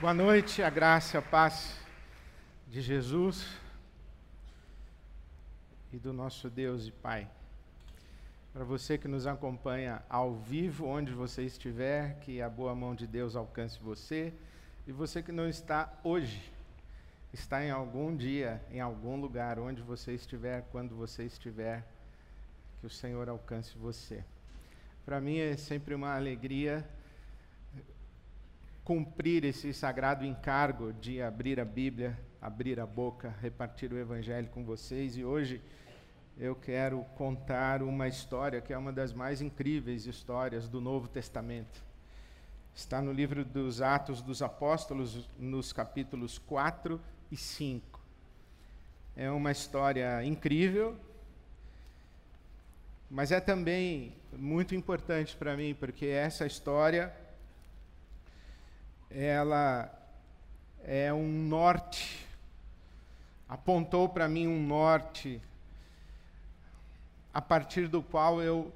Boa noite, a graça a paz de Jesus e do nosso Deus e Pai. Para você que nos acompanha ao vivo, onde você estiver, que a boa mão de Deus alcance você. E você que não está hoje, está em algum dia, em algum lugar, onde você estiver, quando você estiver, que o Senhor alcance você. Para mim é sempre uma alegria cumprir esse sagrado encargo de abrir a Bíblia, abrir a boca, repartir o Evangelho com vocês. E hoje eu quero contar uma história que é uma das mais incríveis histórias do Novo Testamento. Está no livro dos Atos dos Apóstolos, nos capítulos 4 e 5. É uma história incrível, mas é também muito importante para mim, porque essa história ela é um norte, apontou para mim um norte a partir do qual eu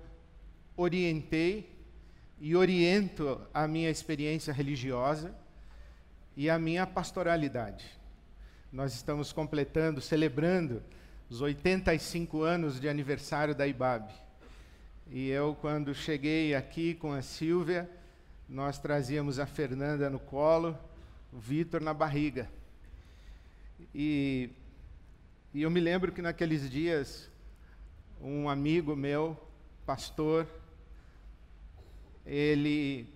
orientei e oriento a minha experiência religiosa e a minha pastoralidade. Nós estamos completando, celebrando os 85 anos de aniversário da IBAB. E eu, quando cheguei aqui com a Silvia, nós trazíamos a Fernanda no colo, o Vitor na barriga. E, e eu me lembro que naqueles dias, um amigo meu, pastor, ele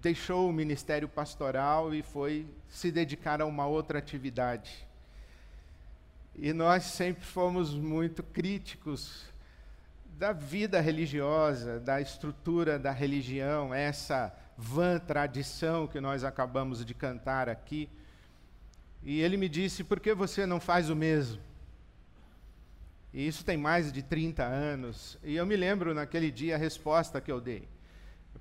deixou o ministério pastoral e foi se dedicar a uma outra atividade. E nós sempre fomos muito críticos da vida religiosa, da estrutura da religião, essa vã tradição que nós acabamos de cantar aqui. E ele me disse: por que você não faz o mesmo? E isso tem mais de 30 anos. E eu me lembro naquele dia a resposta que eu dei.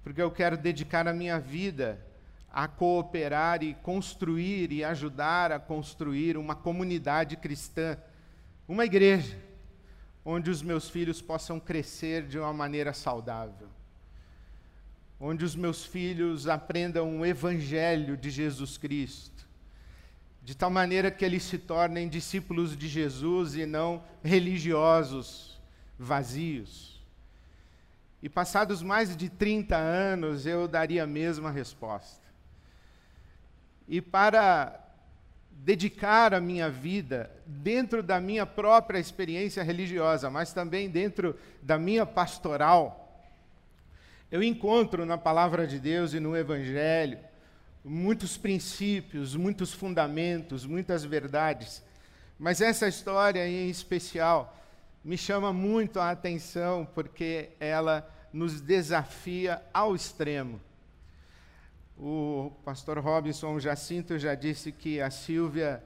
Porque eu quero dedicar a minha vida a cooperar e construir e ajudar a construir uma comunidade cristã, uma igreja, onde os meus filhos possam crescer de uma maneira saudável onde os meus filhos aprendam o Evangelho de Jesus Cristo, de tal maneira que eles se tornem discípulos de Jesus e não religiosos vazios. E passados mais de 30 anos, eu daria a mesma resposta. E para dedicar a minha vida dentro da minha própria experiência religiosa, mas também dentro da minha pastoral, eu encontro na palavra de Deus e no Evangelho muitos princípios, muitos fundamentos, muitas verdades. Mas essa história em especial me chama muito a atenção porque ela nos desafia ao extremo. O pastor Robinson Jacinto já disse que a Silvia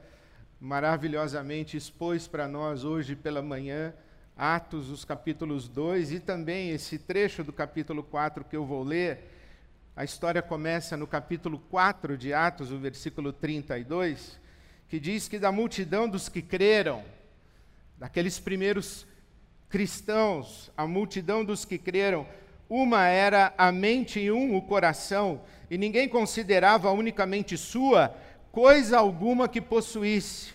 maravilhosamente expôs para nós hoje pela manhã Atos, os capítulos 2 e também esse trecho do capítulo 4 que eu vou ler. A história começa no capítulo 4 de Atos, o versículo 32, que diz que da multidão dos que creram, daqueles primeiros cristãos, a multidão dos que creram, uma era a mente e um o coração, e ninguém considerava unicamente sua coisa alguma que possuísse,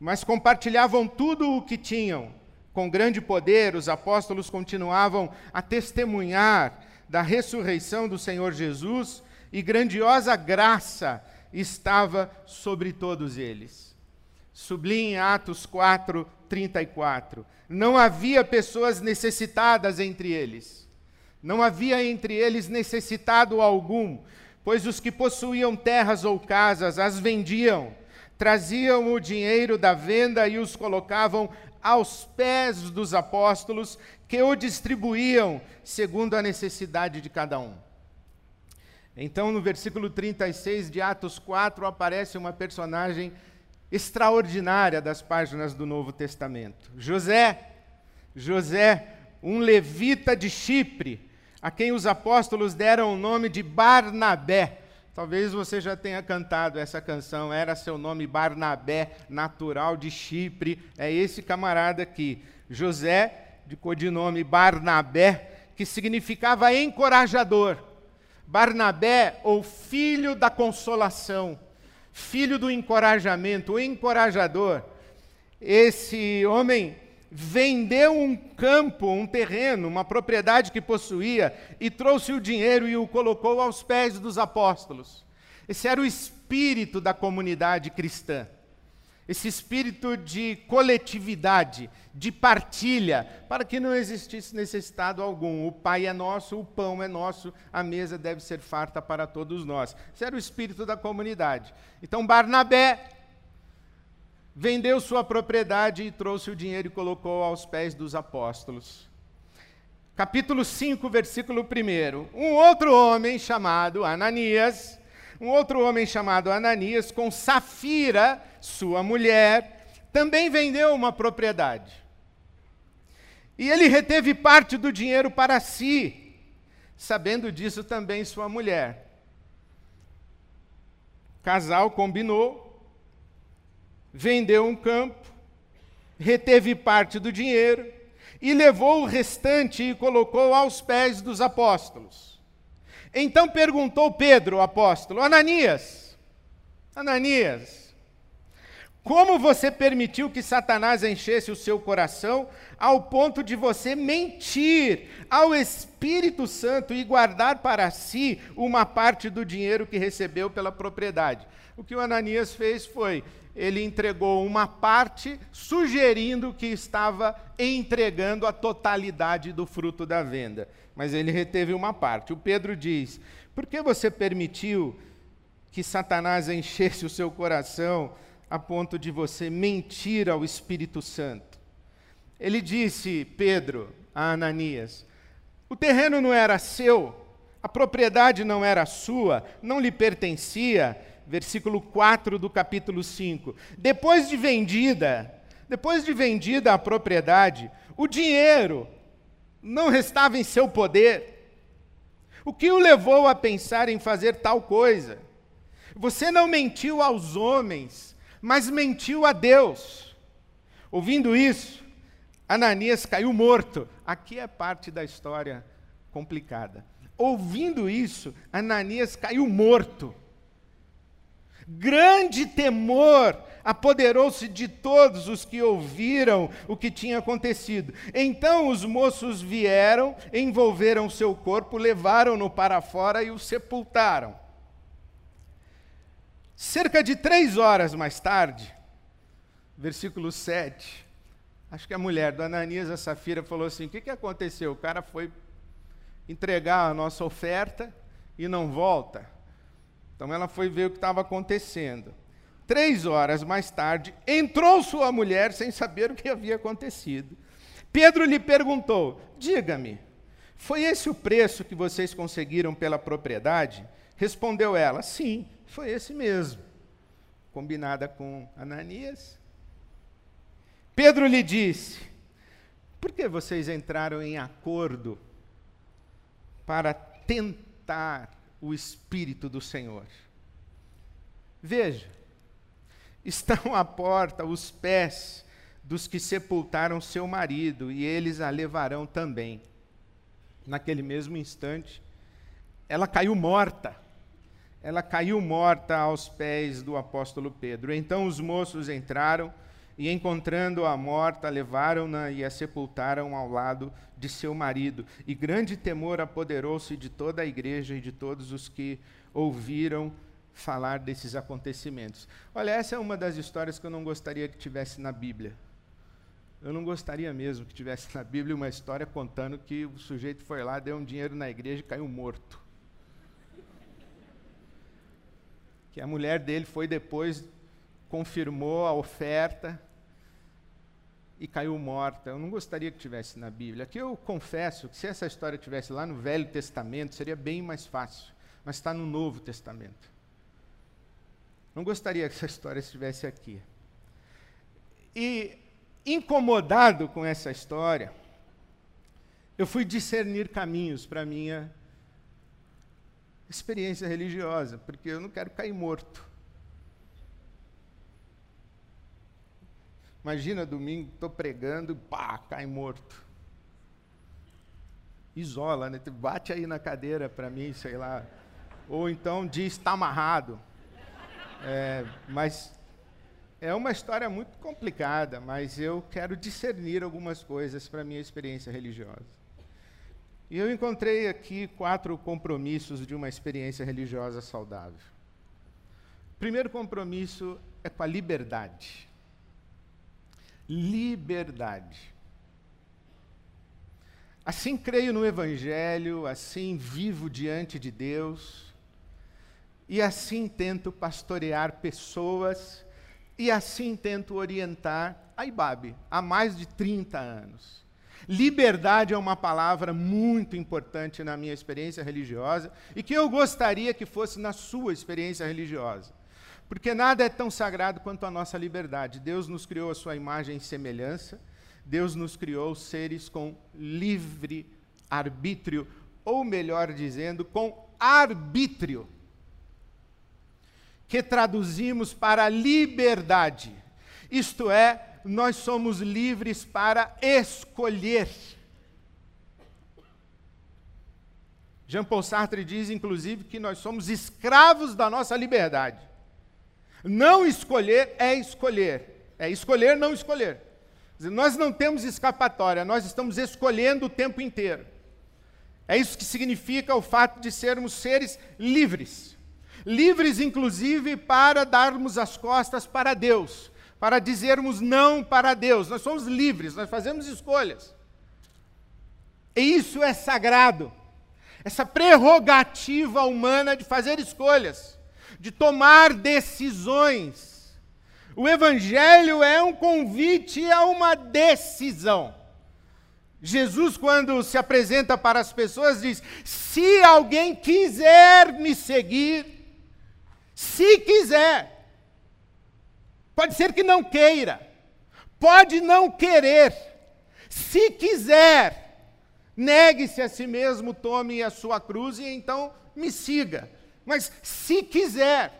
mas compartilhavam tudo o que tinham com grande poder, os apóstolos continuavam a testemunhar da ressurreição do Senhor Jesus e grandiosa graça estava sobre todos eles. Sublinhe Atos 4, 34. Não havia pessoas necessitadas entre eles. Não havia entre eles necessitado algum, pois os que possuíam terras ou casas as vendiam, traziam o dinheiro da venda e os colocavam aos pés dos apóstolos, que o distribuíam segundo a necessidade de cada um. Então, no versículo 36 de Atos 4, aparece uma personagem extraordinária das páginas do Novo Testamento. José, José, um levita de Chipre, a quem os apóstolos deram o nome de Barnabé Talvez você já tenha cantado essa canção, era seu nome Barnabé, natural de Chipre. É esse camarada aqui, José, de codinome Barnabé, que significava encorajador. Barnabé, ou filho da consolação. filho do encorajamento, o encorajador. Esse homem vendeu um campo, um terreno, uma propriedade que possuía e trouxe o dinheiro e o colocou aos pés dos apóstolos. Esse era o espírito da comunidade cristã. Esse espírito de coletividade, de partilha, para que não existisse necessitado algum. O Pai é nosso, o pão é nosso, a mesa deve ser farta para todos nós. Esse era o espírito da comunidade. Então Barnabé vendeu sua propriedade e trouxe o dinheiro e colocou aos pés dos apóstolos. Capítulo 5, versículo 1. Um outro homem chamado Ananias, um outro homem chamado Ananias, com Safira, sua mulher, também vendeu uma propriedade. E ele reteve parte do dinheiro para si, sabendo disso também sua mulher. O casal combinou vendeu um campo, reteve parte do dinheiro e levou o restante e colocou aos pés dos apóstolos. Então perguntou Pedro, o apóstolo, Ananias, Ananias, como você permitiu que Satanás enchesse o seu coração ao ponto de você mentir ao Espírito Santo e guardar para si uma parte do dinheiro que recebeu pela propriedade? O que o Ananias fez foi: ele entregou uma parte, sugerindo que estava entregando a totalidade do fruto da venda. Mas ele reteve uma parte. O Pedro diz: Por que você permitiu que Satanás enchesse o seu coração a ponto de você mentir ao Espírito Santo? Ele disse, Pedro, a Ananias: O terreno não era seu, a propriedade não era sua, não lhe pertencia versículo 4 do capítulo 5. Depois de vendida, depois de vendida a propriedade, o dinheiro não restava em seu poder. O que o levou a pensar em fazer tal coisa? Você não mentiu aos homens, mas mentiu a Deus. Ouvindo isso, Ananias caiu morto. Aqui é parte da história complicada. Ouvindo isso, Ananias caiu morto. Grande temor apoderou-se de todos os que ouviram o que tinha acontecido. Então os moços vieram, envolveram seu corpo, levaram-no para fora e o sepultaram. Cerca de três horas mais tarde, versículo 7, acho que a mulher do Ananias, a Safira, falou assim: O que, que aconteceu? O cara foi entregar a nossa oferta e não volta. Então ela foi ver o que estava acontecendo. Três horas mais tarde, entrou sua mulher sem saber o que havia acontecido. Pedro lhe perguntou: Diga-me, foi esse o preço que vocês conseguiram pela propriedade? Respondeu ela: Sim, foi esse mesmo. Combinada com Ananias. Pedro lhe disse: Por que vocês entraram em acordo para tentar o Espírito do Senhor. Veja, estão à porta os pés dos que sepultaram seu marido, e eles a levarão também. Naquele mesmo instante, ela caiu morta. Ela caiu morta aos pés do apóstolo Pedro. Então os moços entraram e, encontrando-a morta, levaram-na e a sepultaram ao lado de seu marido. E grande temor apoderou-se de toda a igreja e de todos os que ouviram falar desses acontecimentos. Olha, essa é uma das histórias que eu não gostaria que tivesse na Bíblia. Eu não gostaria mesmo que tivesse na Bíblia uma história contando que o sujeito foi lá, deu um dinheiro na igreja e caiu morto. Que a mulher dele foi depois, confirmou a oferta, e caiu morta. Eu não gostaria que tivesse na Bíblia. Aqui eu confesso que se essa história tivesse lá no Velho Testamento, seria bem mais fácil, mas está no Novo Testamento. Não gostaria que essa história estivesse aqui. E incomodado com essa história, eu fui discernir caminhos para minha experiência religiosa, porque eu não quero cair morto. Imagina domingo, estou pregando, pá, cai morto. Isola, né? Bate aí na cadeira para mim, sei lá. Ou então diz, está amarrado. É, mas é uma história muito complicada, mas eu quero discernir algumas coisas para minha experiência religiosa. E eu encontrei aqui quatro compromissos de uma experiência religiosa saudável. O primeiro compromisso é com a liberdade. Liberdade. Assim creio no Evangelho, assim vivo diante de Deus, e assim tento pastorear pessoas e assim tento orientar a IBAB há mais de 30 anos. Liberdade é uma palavra muito importante na minha experiência religiosa e que eu gostaria que fosse na sua experiência religiosa. Porque nada é tão sagrado quanto a nossa liberdade. Deus nos criou a sua imagem e semelhança. Deus nos criou seres com livre arbítrio, ou melhor dizendo, com arbítrio que traduzimos para liberdade. Isto é, nós somos livres para escolher. Jean Paul Sartre diz, inclusive, que nós somos escravos da nossa liberdade. Não escolher é escolher. É escolher, não escolher. Nós não temos escapatória, nós estamos escolhendo o tempo inteiro. É isso que significa o fato de sermos seres livres livres inclusive para darmos as costas para Deus, para dizermos não para Deus. Nós somos livres, nós fazemos escolhas. E isso é sagrado. Essa prerrogativa humana de fazer escolhas, de tomar decisões. O Evangelho é um convite a uma decisão. Jesus, quando se apresenta para as pessoas, diz: Se alguém quiser me seguir, se quiser. Pode ser que não queira. Pode não querer. Se quiser, negue-se a si mesmo, tome a sua cruz e então me siga. Mas se quiser,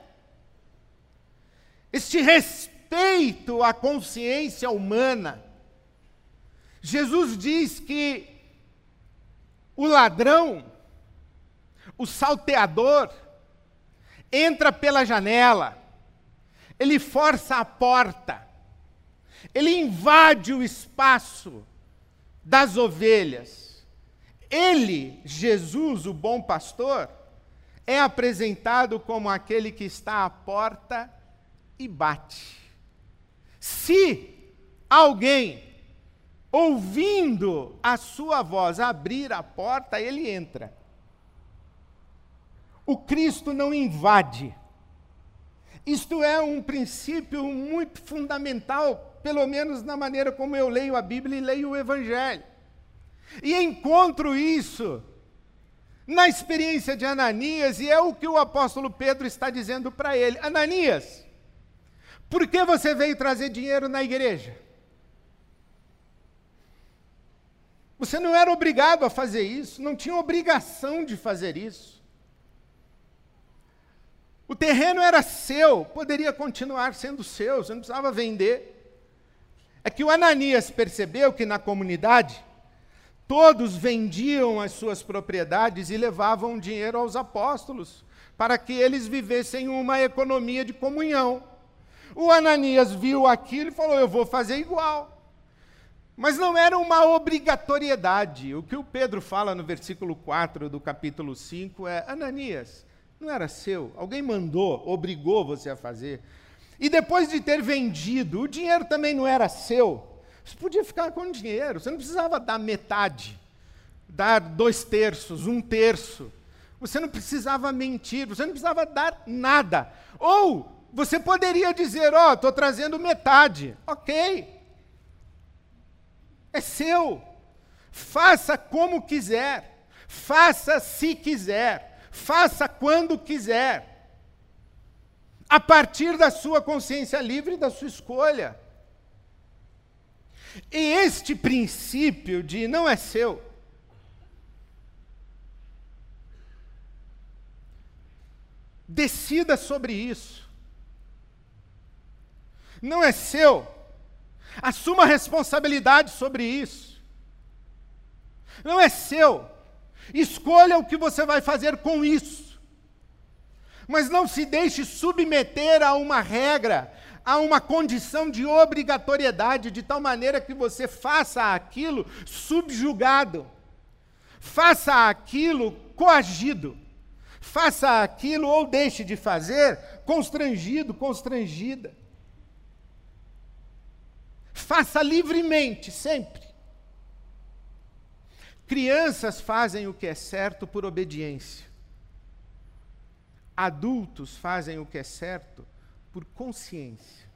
este respeito à consciência humana, Jesus diz que o ladrão, o salteador, entra pela janela, ele força a porta, ele invade o espaço das ovelhas. Ele, Jesus, o bom pastor, é apresentado como aquele que está à porta e bate. Se alguém, ouvindo a sua voz, abrir a porta, ele entra. O Cristo não invade. Isto é um princípio muito fundamental, pelo menos na maneira como eu leio a Bíblia e leio o Evangelho. E encontro isso na experiência de Ananias, e é o que o apóstolo Pedro está dizendo para ele: Ananias, por que você veio trazer dinheiro na igreja? Você não era obrigado a fazer isso, não tinha obrigação de fazer isso. O terreno era seu, poderia continuar sendo seu, você não precisava vender. É que o Ananias percebeu que na comunidade todos vendiam as suas propriedades e levavam dinheiro aos apóstolos, para que eles vivessem uma economia de comunhão. O Ananias viu aquilo e falou: Eu vou fazer igual. Mas não era uma obrigatoriedade. O que o Pedro fala no versículo 4 do capítulo 5 é: Ananias, não era seu. Alguém mandou, obrigou você a fazer. E depois de ter vendido, o dinheiro também não era seu. Você podia ficar com dinheiro. Você não precisava dar metade, dar dois terços, um terço. Você não precisava mentir, você não precisava dar nada. Ou você poderia dizer: Ó, oh, estou trazendo metade. Ok. É seu. Faça como quiser. Faça se quiser faça quando quiser, a partir da sua consciência livre e da sua escolha. E este princípio de não é seu, decida sobre isso. Não é seu, assuma responsabilidade sobre isso. Não é seu, Escolha o que você vai fazer com isso. Mas não se deixe submeter a uma regra, a uma condição de obrigatoriedade, de tal maneira que você faça aquilo subjugado, faça aquilo coagido, faça aquilo ou deixe de fazer constrangido, constrangida. Faça livremente, sempre. Crianças fazem o que é certo por obediência. Adultos fazem o que é certo por consciência.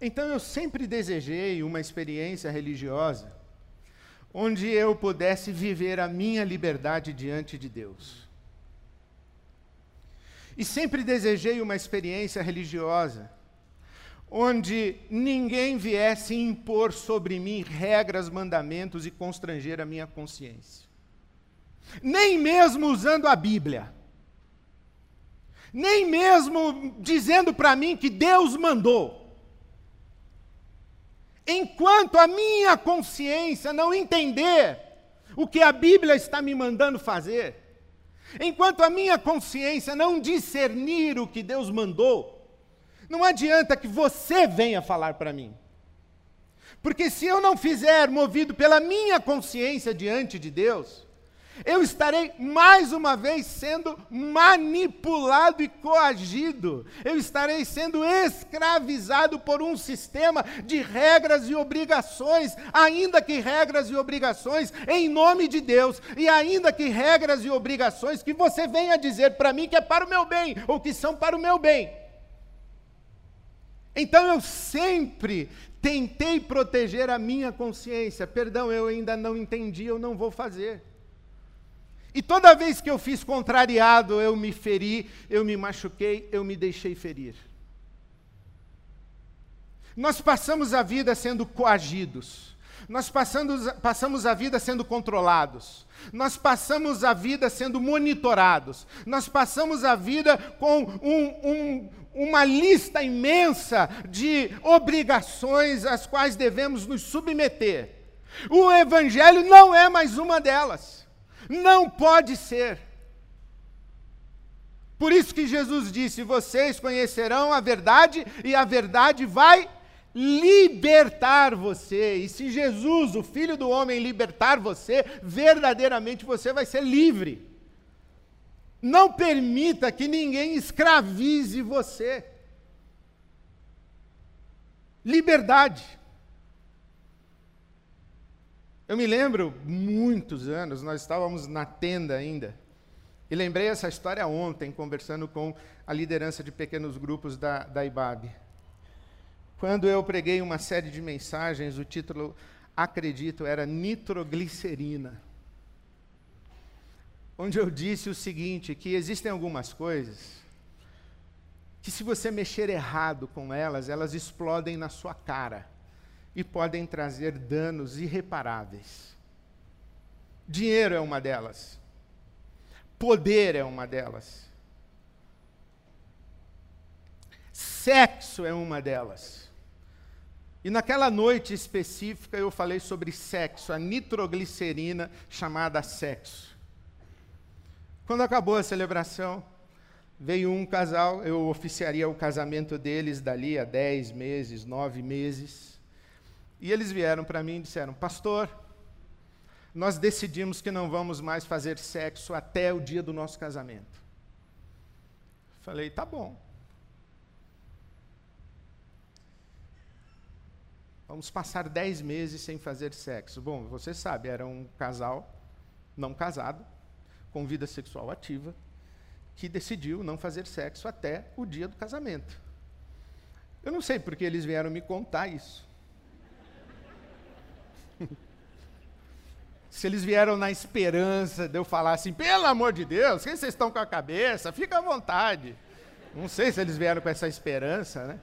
Então eu sempre desejei uma experiência religiosa onde eu pudesse viver a minha liberdade diante de Deus. E sempre desejei uma experiência religiosa onde ninguém viesse impor sobre mim regras, mandamentos e constranger a minha consciência. Nem mesmo usando a Bíblia. Nem mesmo dizendo para mim que Deus mandou. Enquanto a minha consciência não entender o que a Bíblia está me mandando fazer, enquanto a minha consciência não discernir o que Deus mandou, não adianta que você venha falar para mim. Porque se eu não fizer movido pela minha consciência diante de Deus, eu estarei mais uma vez sendo manipulado e coagido. Eu estarei sendo escravizado por um sistema de regras e obrigações, ainda que regras e obrigações em nome de Deus, e ainda que regras e obrigações que você venha dizer para mim que é para o meu bem ou que são para o meu bem. Então eu sempre tentei proteger a minha consciência. Perdão, eu ainda não entendi, eu não vou fazer. E toda vez que eu fiz contrariado, eu me feri, eu me machuquei, eu me deixei ferir. Nós passamos a vida sendo coagidos. Nós passamos, passamos a vida sendo controlados. Nós passamos a vida sendo monitorados. Nós passamos a vida com um, um, uma lista imensa de obrigações às quais devemos nos submeter. O Evangelho não é mais uma delas. Não pode ser. Por isso que Jesus disse: Vocês conhecerão a verdade, e a verdade vai libertar você. E se Jesus, o Filho do Homem, libertar você, verdadeiramente você vai ser livre. Não permita que ninguém escravize você. Liberdade. Eu me lembro, muitos anos, nós estávamos na tenda ainda, e lembrei essa história ontem, conversando com a liderança de pequenos grupos da, da IBAB. Quando eu preguei uma série de mensagens, o título, acredito, era Nitroglicerina onde eu disse o seguinte: que existem algumas coisas que, se você mexer errado com elas, elas explodem na sua cara e podem trazer danos irreparáveis. Dinheiro é uma delas. Poder é uma delas. Sexo é uma delas. E naquela noite específica eu falei sobre sexo, a nitroglicerina chamada sexo. Quando acabou a celebração, veio um casal, eu oficiaria o casamento deles dali a dez meses, nove meses. E eles vieram para mim e disseram: Pastor, nós decidimos que não vamos mais fazer sexo até o dia do nosso casamento. Falei: Tá bom. Vamos passar dez meses sem fazer sexo. Bom, você sabe, era um casal não casado com vida sexual ativa, que decidiu não fazer sexo até o dia do casamento. Eu não sei porque eles vieram me contar isso. se eles vieram na esperança de eu falar assim, pelo amor de Deus, quem vocês estão com a cabeça? Fica à vontade. Não sei se eles vieram com essa esperança, né?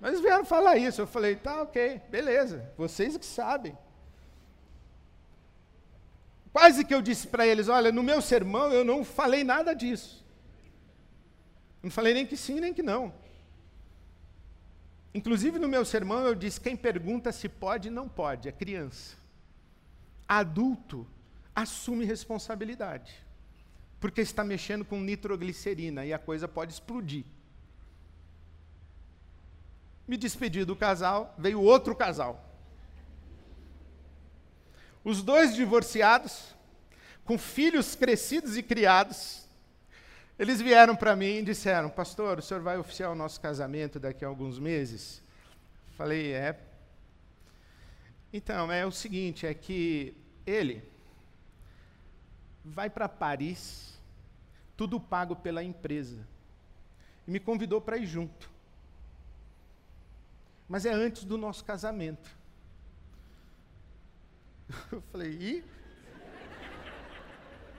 Mas eles vieram falar isso. Eu falei, tá, ok, beleza, vocês que sabem. Quase que eu disse para eles: olha, no meu sermão eu não falei nada disso. Não falei nem que sim, nem que não. Inclusive no meu sermão eu disse: quem pergunta se pode, não pode, é criança. Adulto assume responsabilidade. porque está mexendo com nitroglicerina e a coisa pode explodir. Me despedi do casal, veio outro casal. Os dois divorciados, com filhos crescidos e criados, eles vieram para mim e disseram: Pastor, o senhor vai oficiar o nosso casamento daqui a alguns meses? Falei: É. Então, é o seguinte: é que ele vai para Paris, tudo pago pela empresa, e me convidou para ir junto. Mas é antes do nosso casamento. Eu falei: e?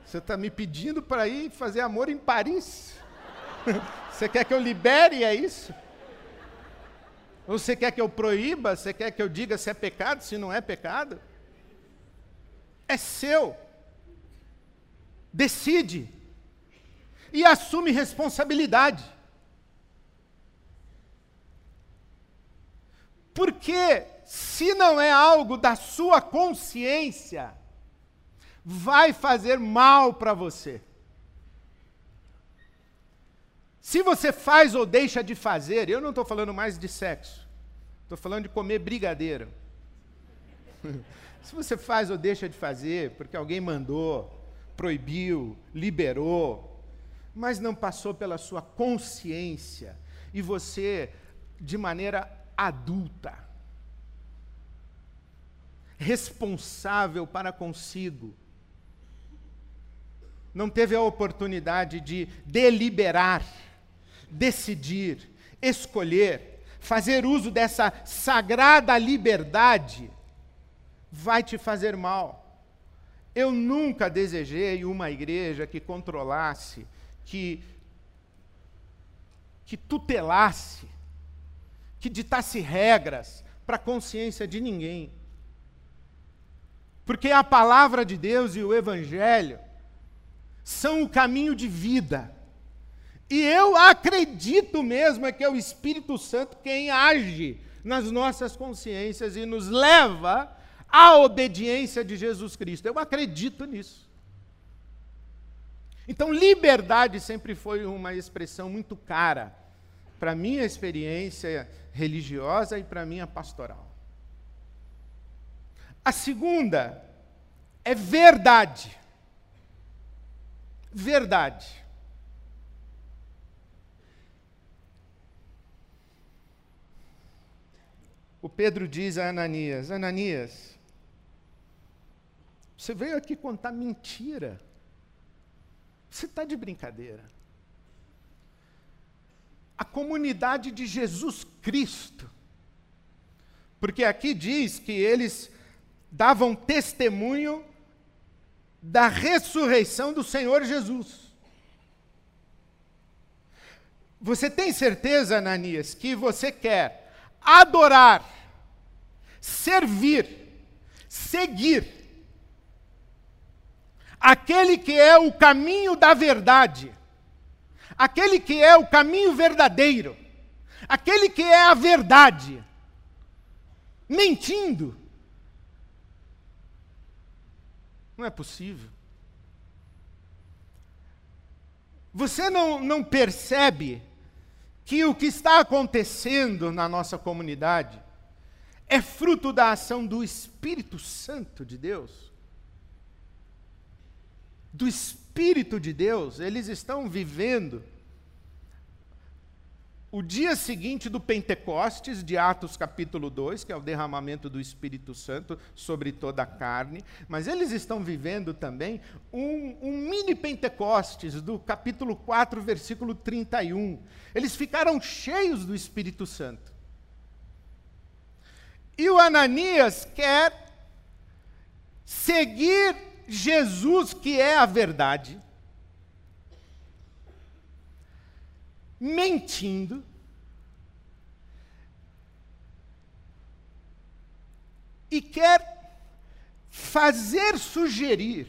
Você está me pedindo para ir fazer amor em Paris? Você quer que eu libere? É isso? Ou você quer que eu proíba? Você quer que eu diga se é pecado, se não é pecado? É seu. Decide. E assume responsabilidade. Porque se não é algo da sua consciência, vai fazer mal para você. Se você faz ou deixa de fazer, eu não estou falando mais de sexo, estou falando de comer brigadeiro. Se você faz ou deixa de fazer porque alguém mandou, proibiu, liberou, mas não passou pela sua consciência e você, de maneira adulta, responsável para consigo, não teve a oportunidade de deliberar, decidir, escolher, fazer uso dessa sagrada liberdade, vai te fazer mal. Eu nunca desejei uma igreja que controlasse, que, que tutelasse, que ditasse regras para a consciência de ninguém. Porque a palavra de Deus e o Evangelho são o caminho de vida. E eu acredito mesmo é que é o Espírito Santo quem age nas nossas consciências e nos leva à obediência de Jesus Cristo. Eu acredito nisso. Então, liberdade sempre foi uma expressão muito cara para a minha experiência religiosa e para a minha pastoral. A segunda é verdade verdade. O Pedro diz a Ananias: Ananias, você veio aqui contar mentira. Você está de brincadeira. A comunidade de Jesus Cristo. Porque aqui diz que eles davam testemunho da ressurreição do Senhor Jesus. Você tem certeza, Ananias, que você quer adorar, servir, seguir aquele que é o caminho da verdade, aquele que é o caminho verdadeiro, aquele que é a verdade, mentindo, Não é possível. Você não, não percebe que o que está acontecendo na nossa comunidade é fruto da ação do Espírito Santo de Deus? Do Espírito de Deus, eles estão vivendo o dia seguinte do Pentecostes, de Atos capítulo 2, que é o derramamento do Espírito Santo sobre toda a carne, mas eles estão vivendo também um, um mini Pentecostes do capítulo 4, versículo 31. Eles ficaram cheios do Espírito Santo. E o Ananias quer seguir Jesus, que é a verdade, mentindo, e quer fazer sugerir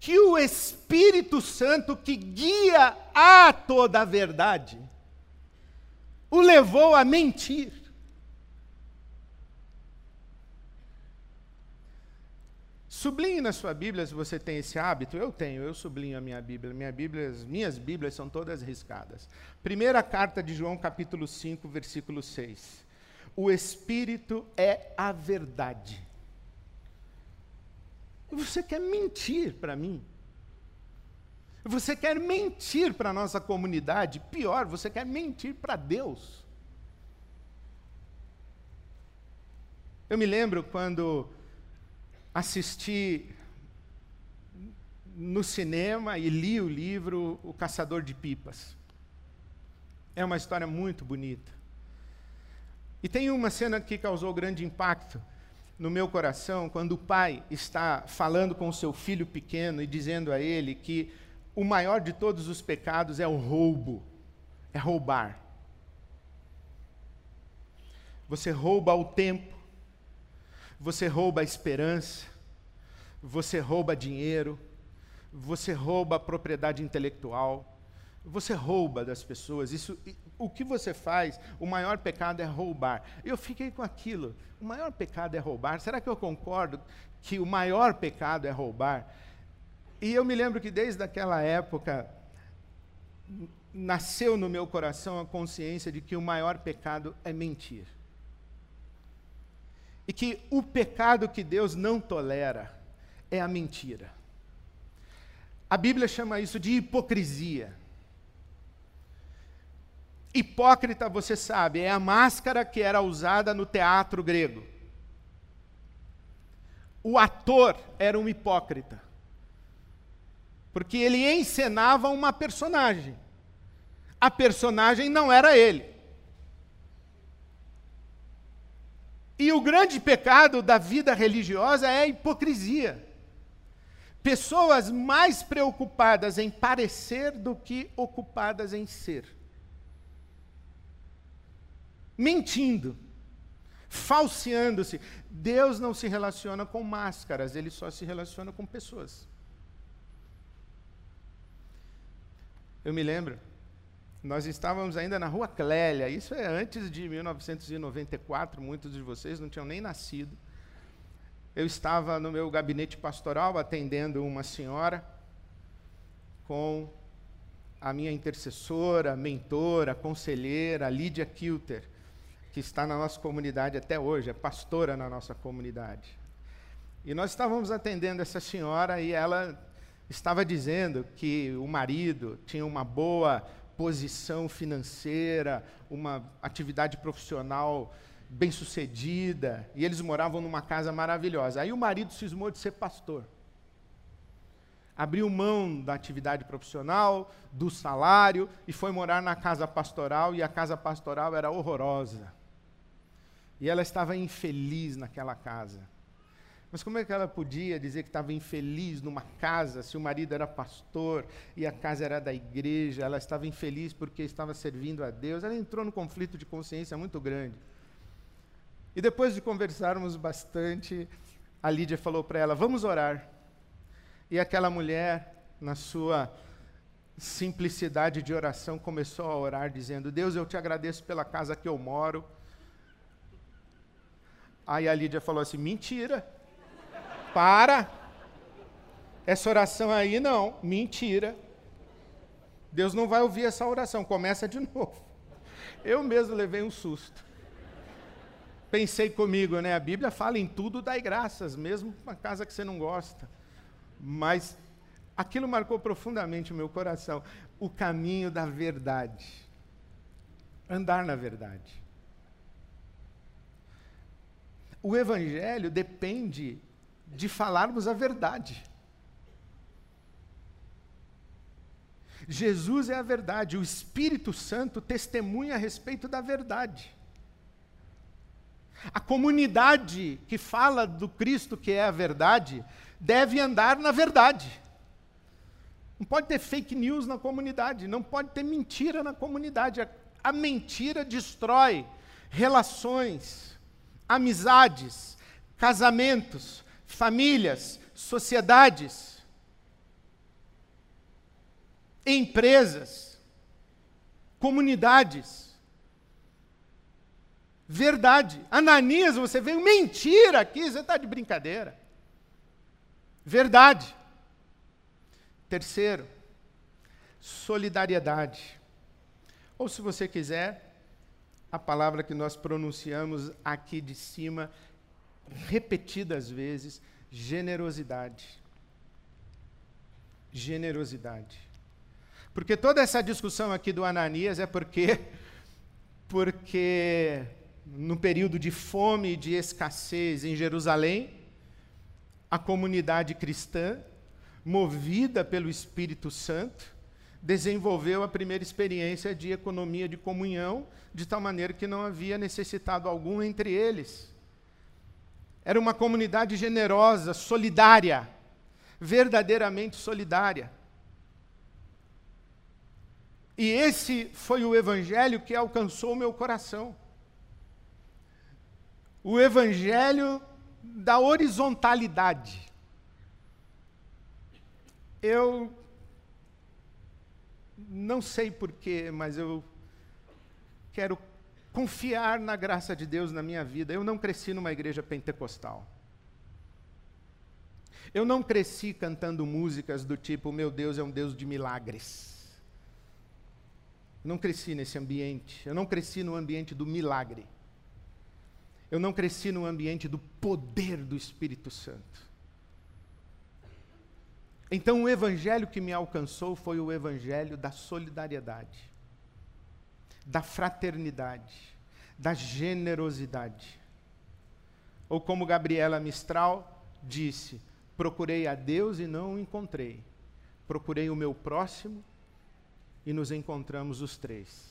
que o Espírito Santo que guia a toda a verdade o levou a mentir. Sublinhe na sua Bíblia se você tem esse hábito. Eu tenho, eu sublinho a minha Bíblia. Minha Bíblia as minhas Bíblias são todas riscadas. Primeira carta de João, capítulo 5, versículo 6. O Espírito é a verdade. Você quer mentir para mim? Você quer mentir para a nossa comunidade? Pior, você quer mentir para Deus. Eu me lembro quando assisti no cinema e li o livro O Caçador de Pipas. É uma história muito bonita. E tem uma cena que causou grande impacto no meu coração, quando o pai está falando com o seu filho pequeno e dizendo a ele que o maior de todos os pecados é o roubo, é roubar. Você rouba o tempo, você rouba a esperança, você rouba dinheiro, você rouba a propriedade intelectual, você rouba das pessoas. Isso, o que você faz, o maior pecado é roubar. Eu fiquei com aquilo. O maior pecado é roubar. Será que eu concordo que o maior pecado é roubar? E eu me lembro que desde aquela época nasceu no meu coração a consciência de que o maior pecado é mentir. E que o pecado que Deus não tolera é a mentira. A Bíblia chama isso de hipocrisia. Hipócrita, você sabe, é a máscara que era usada no teatro grego. O ator era um hipócrita. Porque ele encenava uma personagem. A personagem não era ele. E o grande pecado da vida religiosa é a hipocrisia. Pessoas mais preocupadas em parecer do que ocupadas em ser. Mentindo, falseando-se. Deus não se relaciona com máscaras, ele só se relaciona com pessoas. Eu me lembro nós estávamos ainda na Rua Clélia, isso é antes de 1994, muitos de vocês não tinham nem nascido. Eu estava no meu gabinete pastoral atendendo uma senhora com a minha intercessora, mentora, conselheira, Lídia Kilter, que está na nossa comunidade até hoje, é pastora na nossa comunidade. E nós estávamos atendendo essa senhora e ela estava dizendo que o marido tinha uma boa posição financeira, uma atividade profissional bem-sucedida, e eles moravam numa casa maravilhosa. Aí o marido cismou de ser pastor. Abriu mão da atividade profissional, do salário, e foi morar na casa pastoral, e a casa pastoral era horrorosa. E ela estava infeliz naquela casa. Mas como é que ela podia dizer que estava infeliz numa casa, se o marido era pastor e a casa era da igreja? Ela estava infeliz porque estava servindo a Deus. Ela entrou num conflito de consciência muito grande. E depois de conversarmos bastante, a Lídia falou para ela: Vamos orar. E aquela mulher, na sua simplicidade de oração, começou a orar, dizendo: Deus, eu te agradeço pela casa que eu moro. Aí a Lídia falou assim: Mentira. Para. Essa oração aí não, mentira. Deus não vai ouvir essa oração, começa de novo. Eu mesmo levei um susto. Pensei comigo, né? A Bíblia fala em tudo dai graças, mesmo uma casa que você não gosta. Mas aquilo marcou profundamente o meu coração. O caminho da verdade. Andar na verdade. O Evangelho depende de falarmos a verdade. Jesus é a verdade, o Espírito Santo testemunha a respeito da verdade. A comunidade que fala do Cristo que é a verdade deve andar na verdade. Não pode ter fake news na comunidade, não pode ter mentira na comunidade. A, a mentira destrói relações, amizades, casamentos, famílias, sociedades, empresas, comunidades. Verdade. Ananias, você veio mentira aqui, você está de brincadeira. Verdade. Terceiro, solidariedade. Ou, se você quiser, a palavra que nós pronunciamos aqui de cima, repetidas vezes, generosidade. Generosidade. Porque toda essa discussão aqui do Ananias é porque, porque no período de fome e de escassez em Jerusalém, a comunidade cristã, movida pelo Espírito Santo, desenvolveu a primeira experiência de economia de comunhão, de tal maneira que não havia necessitado algum entre eles. Era uma comunidade generosa, solidária, verdadeiramente solidária. E esse foi o evangelho que alcançou o meu coração. O evangelho da horizontalidade. Eu não sei porquê, mas eu quero confiar na graça de Deus na minha vida. Eu não cresci numa igreja pentecostal. Eu não cresci cantando músicas do tipo, meu Deus é um Deus de milagres. Eu não cresci nesse ambiente. Eu não cresci no ambiente do milagre. Eu não cresci no ambiente do poder do Espírito Santo. Então, o evangelho que me alcançou foi o evangelho da solidariedade, da fraternidade, da generosidade. Ou como Gabriela Mistral disse: procurei a Deus e não o encontrei. Procurei o meu próximo e nos encontramos os três.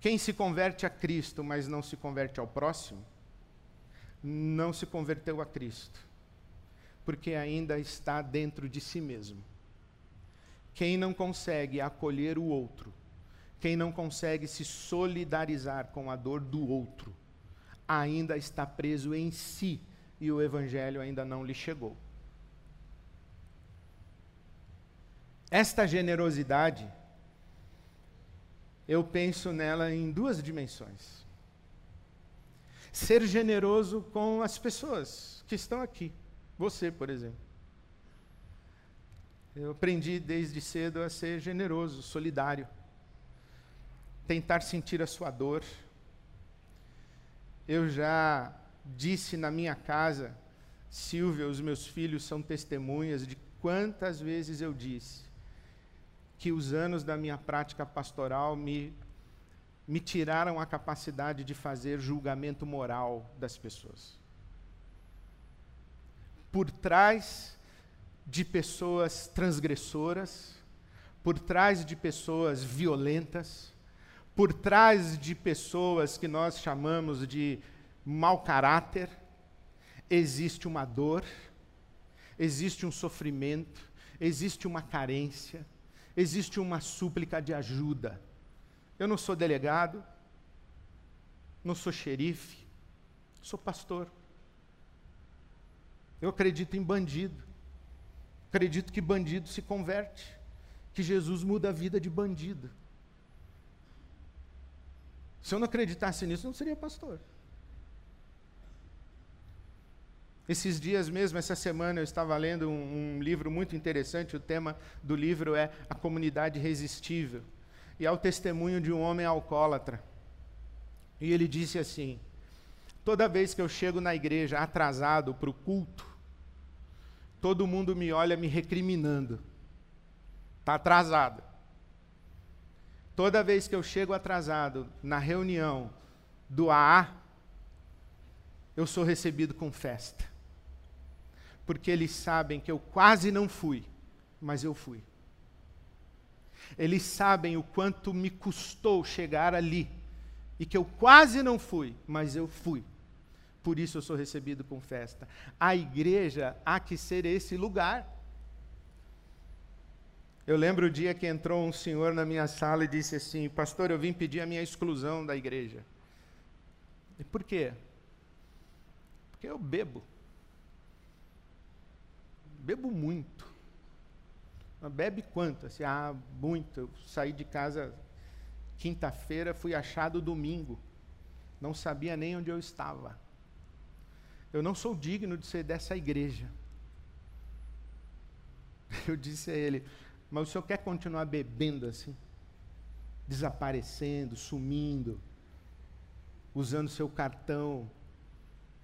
Quem se converte a Cristo, mas não se converte ao próximo, não se converteu a Cristo, porque ainda está dentro de si mesmo. Quem não consegue acolher o outro, quem não consegue se solidarizar com a dor do outro, ainda está preso em si e o Evangelho ainda não lhe chegou. Esta generosidade eu penso nela em duas dimensões. Ser generoso com as pessoas que estão aqui. Você, por exemplo. Eu aprendi desde cedo a ser generoso, solidário. Tentar sentir a sua dor. Eu já disse na minha casa, Silvia, os meus filhos são testemunhas de quantas vezes eu disse que os anos da minha prática pastoral me, me tiraram a capacidade de fazer julgamento moral das pessoas. Por trás de pessoas transgressoras, por trás de pessoas violentas, por trás de pessoas que nós chamamos de mau caráter, existe uma dor, existe um sofrimento, existe uma carência existe uma súplica de ajuda. Eu não sou delegado, não sou xerife, sou pastor. Eu acredito em bandido. Acredito que bandido se converte, que Jesus muda a vida de bandido. Se eu não acreditasse nisso, eu não seria pastor. Esses dias mesmo, essa semana, eu estava lendo um, um, livro muito interessante. O tema do livro é A Comunidade Irresistível. E é o testemunho de um homem alcoólatra. E ele disse assim: Toda vez que eu chego na igreja atrasado para o culto, todo mundo me olha me recriminando. Está atrasado. Toda vez que eu chego atrasado na reunião do AA, eu sou recebido com festa porque eles sabem que eu quase não fui, mas eu fui. Eles sabem o quanto me custou chegar ali e que eu quase não fui, mas eu fui. Por isso eu sou recebido com festa. A igreja há que ser esse lugar. Eu lembro o dia que entrou um senhor na minha sala e disse assim: Pastor, eu vim pedir a minha exclusão da igreja. E por quê? Porque eu bebo bebo muito. Mas bebe quanto? Assim, ah, muito. Eu saí de casa quinta-feira, fui achado domingo. Não sabia nem onde eu estava. Eu não sou digno de ser dessa igreja. Eu disse a ele: Mas o senhor quer continuar bebendo assim? Desaparecendo, sumindo, usando seu cartão,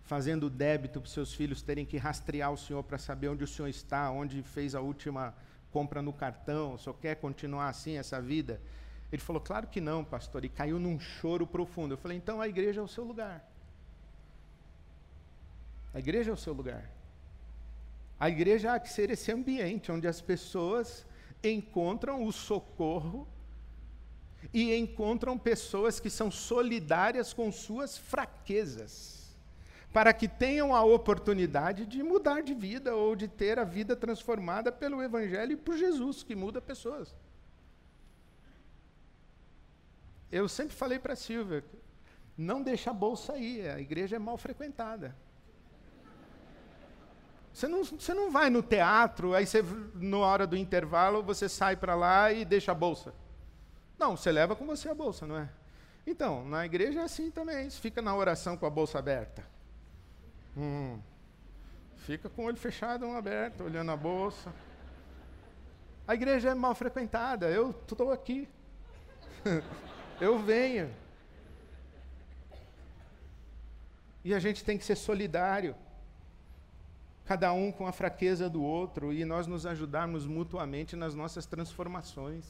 fazendo débito para os seus filhos terem que rastrear o senhor para saber onde o senhor está, onde fez a última compra no cartão, só quer continuar assim essa vida? Ele falou, claro que não, pastor, e caiu num choro profundo. Eu falei, então a igreja é o seu lugar. A igreja é o seu lugar. A igreja há que ser esse ambiente onde as pessoas encontram o socorro e encontram pessoas que são solidárias com suas fraquezas, para que tenham a oportunidade de mudar de vida ou de ter a vida transformada pelo Evangelho e por Jesus, que muda pessoas. Eu sempre falei para a Silvia, não deixa a bolsa aí, a igreja é mal frequentada. Você não, você não vai no teatro, aí você, na hora do intervalo, você sai para lá e deixa a bolsa. Não, você leva com você a bolsa, não é? Então, na igreja é assim também. Você fica na oração com a bolsa aberta. Hum. Fica com o olho fechado, um aberto, olhando a bolsa. A igreja é mal frequentada. Eu estou aqui. eu venho. E a gente tem que ser solidário cada um com a fraqueza do outro e nós nos ajudarmos mutuamente nas nossas transformações.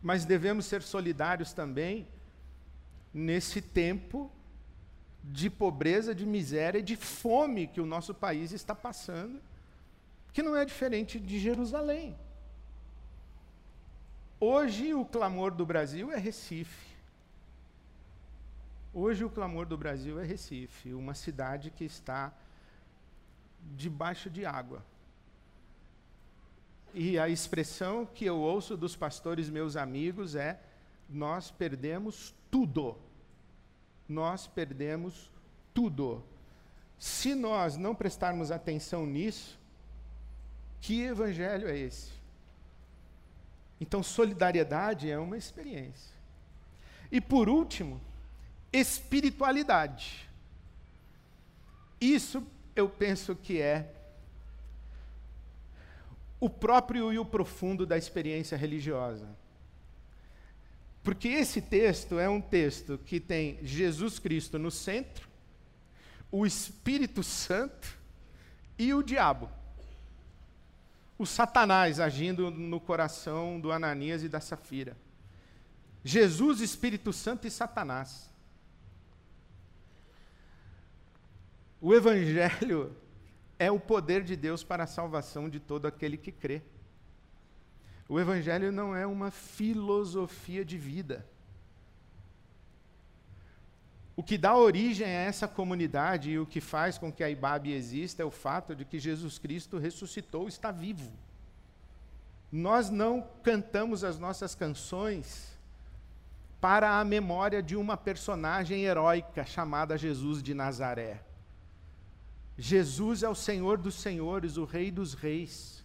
Mas devemos ser solidários também nesse tempo de pobreza, de miséria e de fome que o nosso país está passando, que não é diferente de Jerusalém. Hoje o clamor do Brasil é Recife. Hoje o clamor do Brasil é Recife, uma cidade que está debaixo de água. E a expressão que eu ouço dos pastores meus amigos é: nós perdemos tudo. Nós perdemos tudo. Se nós não prestarmos atenção nisso, que evangelho é esse? Então, solidariedade é uma experiência. E por último, espiritualidade. Isso eu penso que é o próprio e o profundo da experiência religiosa. Porque esse texto é um texto que tem Jesus Cristo no centro, o Espírito Santo e o diabo. O Satanás agindo no coração do Ananias e da Safira. Jesus, Espírito Santo e Satanás. O Evangelho é o poder de Deus para a salvação de todo aquele que crê. O Evangelho não é uma filosofia de vida. O que dá origem a essa comunidade e o que faz com que a IBAB exista é o fato de que Jesus Cristo ressuscitou, está vivo. Nós não cantamos as nossas canções para a memória de uma personagem heróica chamada Jesus de Nazaré. Jesus é o Senhor dos senhores, o Rei dos reis.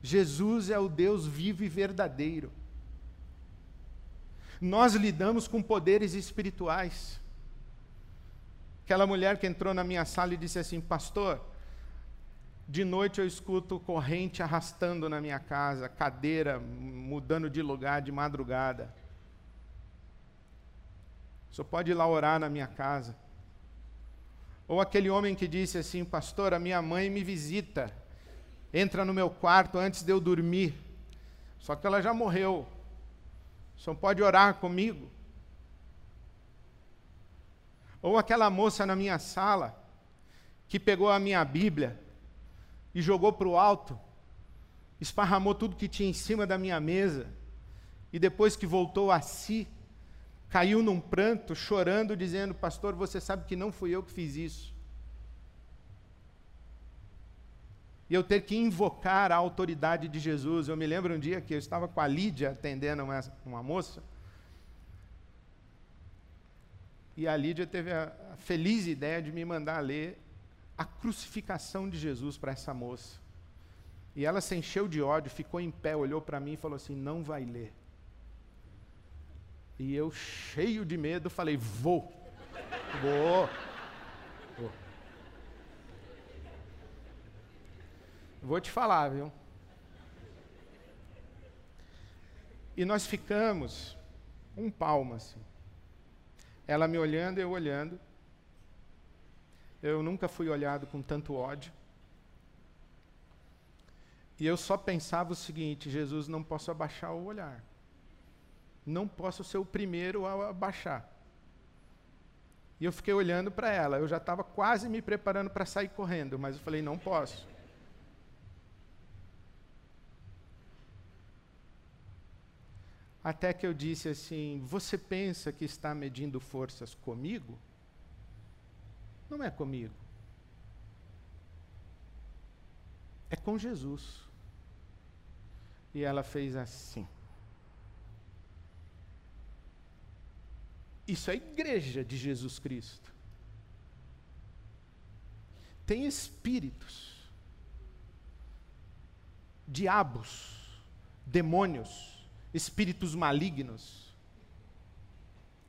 Jesus é o Deus vivo e verdadeiro. Nós lidamos com poderes espirituais. Aquela mulher que entrou na minha sala e disse assim: Pastor, de noite eu escuto corrente arrastando na minha casa, cadeira mudando de lugar de madrugada. Senhor pode ir lá orar na minha casa. Ou aquele homem que disse assim: Pastor, a minha mãe me visita, entra no meu quarto antes de eu dormir, só que ela já morreu. Só pode orar comigo. Ou aquela moça na minha sala que pegou a minha Bíblia e jogou para o alto, esparramou tudo que tinha em cima da minha mesa, e depois que voltou a si, caiu num pranto, chorando, dizendo: Pastor, você sabe que não fui eu que fiz isso. E eu ter que invocar a autoridade de Jesus. Eu me lembro um dia que eu estava com a Lídia atendendo uma, uma moça. E a Lídia teve a, a feliz ideia de me mandar ler a crucificação de Jesus para essa moça. E ela se encheu de ódio, ficou em pé, olhou para mim e falou assim: Não vai ler. E eu, cheio de medo, falei: vou, vou, vou. Vou te falar, viu? E nós ficamos um palmo assim. Ela me olhando, eu olhando. Eu nunca fui olhado com tanto ódio. E eu só pensava o seguinte: Jesus, não posso abaixar o olhar. Não posso ser o primeiro a abaixar. E eu fiquei olhando para ela. Eu já estava quase me preparando para sair correndo, mas eu falei: não posso. Até que eu disse assim: Você pensa que está medindo forças comigo? Não é comigo. É com Jesus. E ela fez assim. Isso é igreja de Jesus Cristo. Tem espíritos, diabos, demônios, espíritos malignos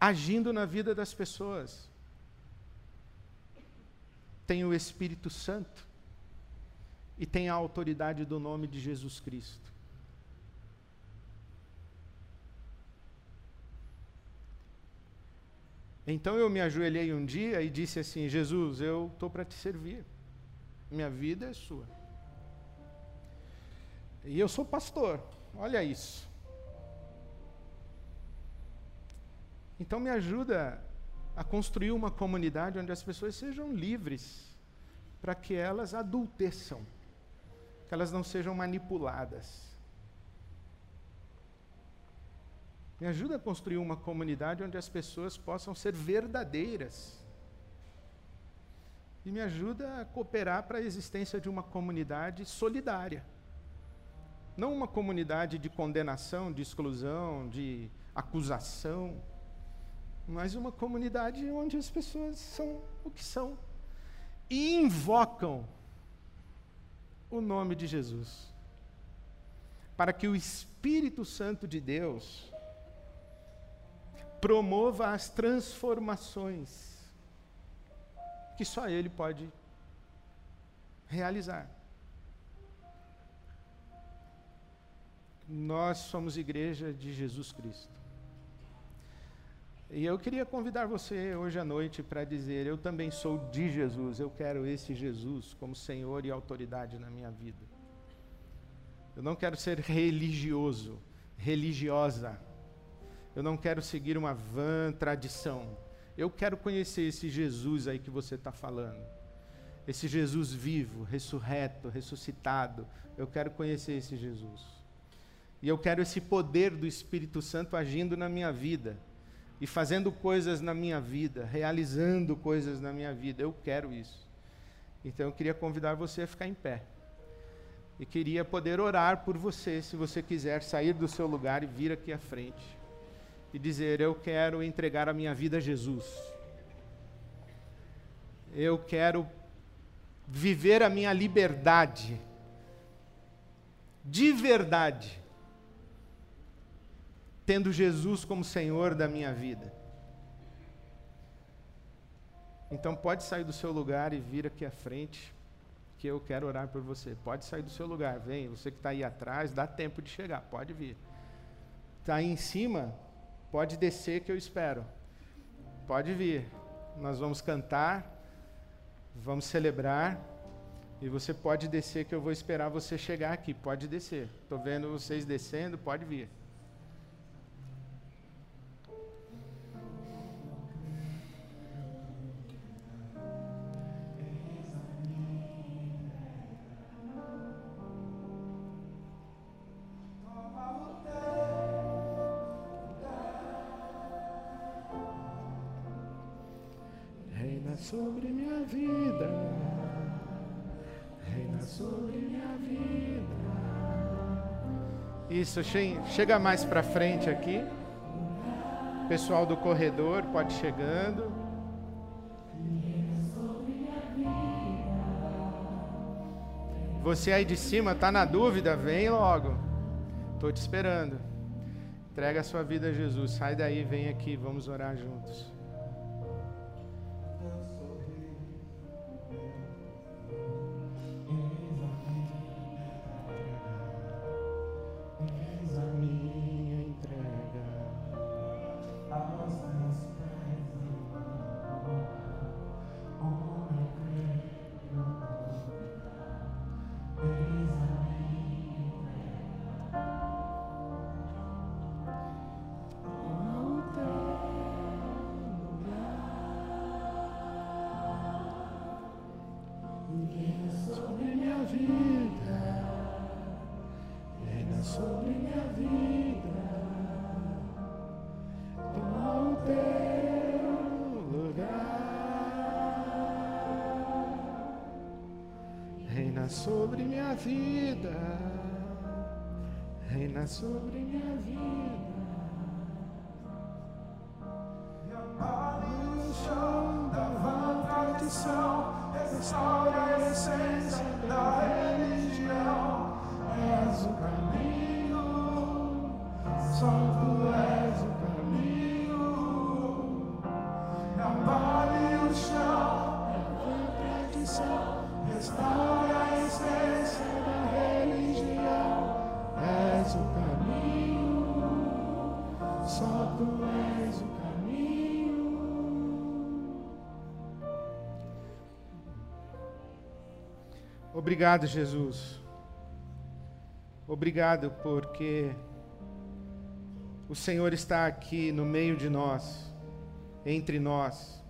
agindo na vida das pessoas. Tem o Espírito Santo e tem a autoridade do nome de Jesus Cristo. Então eu me ajoelhei um dia e disse assim: Jesus, eu estou para te servir. Minha vida é sua. E eu sou pastor, olha isso. Então me ajuda a construir uma comunidade onde as pessoas sejam livres para que elas adulteçam, que elas não sejam manipuladas. Me ajuda a construir uma comunidade onde as pessoas possam ser verdadeiras. E me ajuda a cooperar para a existência de uma comunidade solidária. Não uma comunidade de condenação, de exclusão, de acusação mas uma comunidade onde as pessoas são o que são e invocam o nome de Jesus, para que o Espírito Santo de Deus promova as transformações que só Ele pode realizar. Nós somos igreja de Jesus Cristo. E eu queria convidar você hoje à noite para dizer: Eu também sou de Jesus, eu quero esse Jesus como Senhor e autoridade na minha vida. Eu não quero ser religioso, religiosa. Eu não quero seguir uma vã tradição. Eu quero conhecer esse Jesus aí que você está falando. Esse Jesus vivo, ressurreto, ressuscitado. Eu quero conhecer esse Jesus. E eu quero esse poder do Espírito Santo agindo na minha vida e fazendo coisas na minha vida, realizando coisas na minha vida. Eu quero isso. Então eu queria convidar você a ficar em pé. E queria poder orar por você, se você quiser sair do seu lugar e vir aqui à frente. E dizer: Eu quero entregar a minha vida a Jesus. Eu quero viver a minha liberdade. De verdade tendo Jesus como Senhor da minha vida. Então pode sair do seu lugar e vir aqui à frente, que eu quero orar por você. Pode sair do seu lugar, vem. Você que está aí atrás, dá tempo de chegar, pode vir. Está aí em cima, pode descer que eu espero. Pode vir. Nós vamos cantar, vamos celebrar. E você pode descer que eu vou esperar você chegar aqui. Pode descer. Estou vendo vocês descendo, pode vir. Isso, chega mais para frente aqui. Pessoal do corredor pode chegando. Você aí de cima tá na dúvida, vem logo. Tô te esperando. Entrega a sua vida a Jesus. Sai daí, vem aqui, vamos orar juntos. Só tu és o caminho. Obrigado, Jesus. Obrigado porque o Senhor está aqui no meio de nós, entre nós,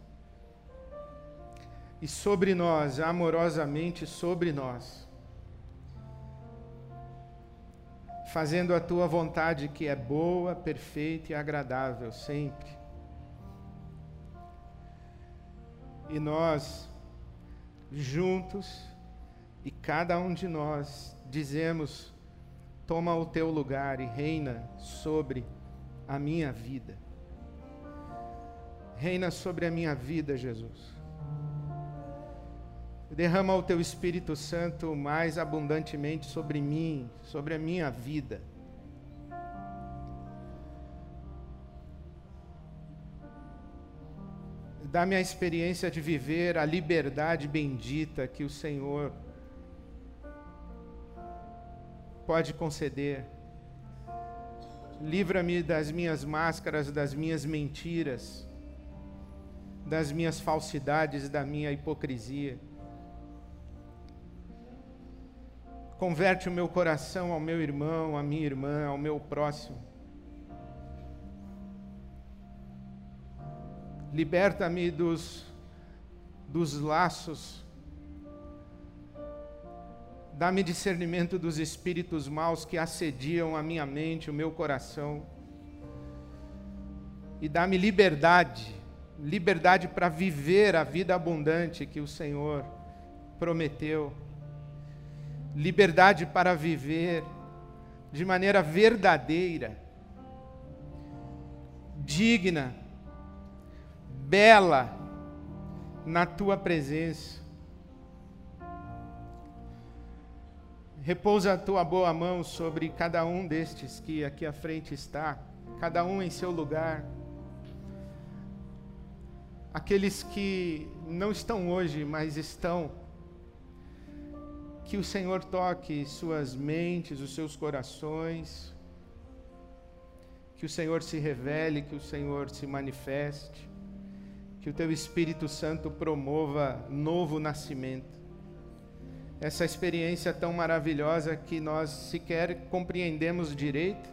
e sobre nós, amorosamente sobre nós, fazendo a tua vontade que é boa, perfeita e agradável sempre. E nós, juntos, e cada um de nós dizemos: toma o teu lugar e reina sobre a minha vida. Reina sobre a minha vida, Jesus. Derrama o teu Espírito Santo mais abundantemente sobre mim, sobre a minha vida. Dá-me a experiência de viver a liberdade bendita que o Senhor pode conceder. Livra-me das minhas máscaras, das minhas mentiras, das minhas falsidades, da minha hipocrisia. Converte o meu coração ao meu irmão, à minha irmã, ao meu próximo. Liberta-me dos, dos laços Dá-me discernimento dos espíritos maus que assediam a minha mente, o meu coração. E dá-me liberdade, liberdade para viver a vida abundante que o Senhor prometeu. Liberdade para viver de maneira verdadeira, digna, bela na tua presença Repousa a tua boa mão sobre cada um destes que aqui à frente está, cada um em seu lugar. Aqueles que não estão hoje, mas estão. Que o Senhor toque suas mentes, os seus corações. Que o Senhor se revele, que o Senhor se manifeste. Que o teu Espírito Santo promova novo nascimento essa experiência tão maravilhosa que nós sequer compreendemos direito,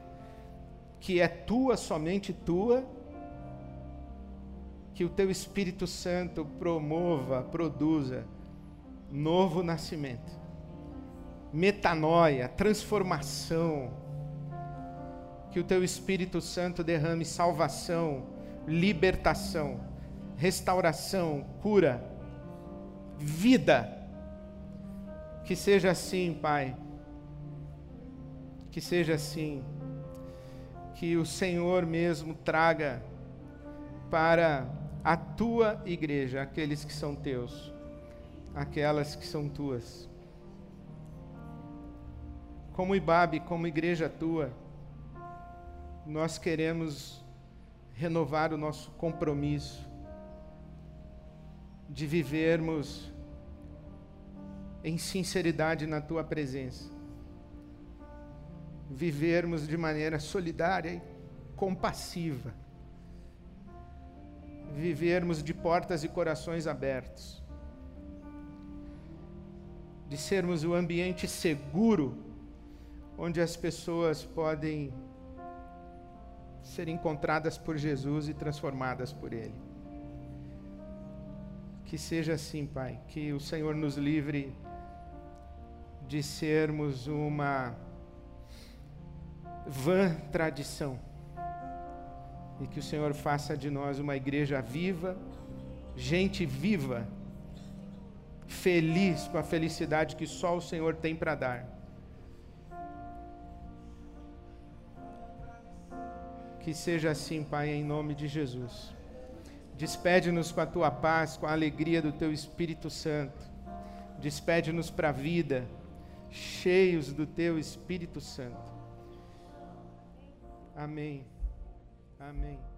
que é tua, somente tua, que o teu Espírito Santo promova, produza novo nascimento, metanoia, transformação, que o teu Espírito Santo derrame salvação, libertação, restauração, cura, vida que seja assim, Pai. Que seja assim. Que o Senhor mesmo traga para a tua igreja aqueles que são teus, aquelas que são tuas. Como Ibabe, como igreja tua, nós queremos renovar o nosso compromisso de vivermos em sinceridade na tua presença. Vivermos de maneira solidária e compassiva. Vivermos de portas e corações abertos. De sermos o ambiente seguro onde as pessoas podem ser encontradas por Jesus e transformadas por Ele. Que seja assim, Pai, que o Senhor nos livre de sermos uma vã tradição. E que o Senhor faça de nós uma igreja viva, gente viva, feliz com a felicidade que só o Senhor tem para dar. Que seja assim, Pai, em nome de Jesus. Despede-nos com a tua paz, com a alegria do teu Espírito Santo. Despede-nos para a vida, cheios do teu Espírito Santo. Amém. Amém.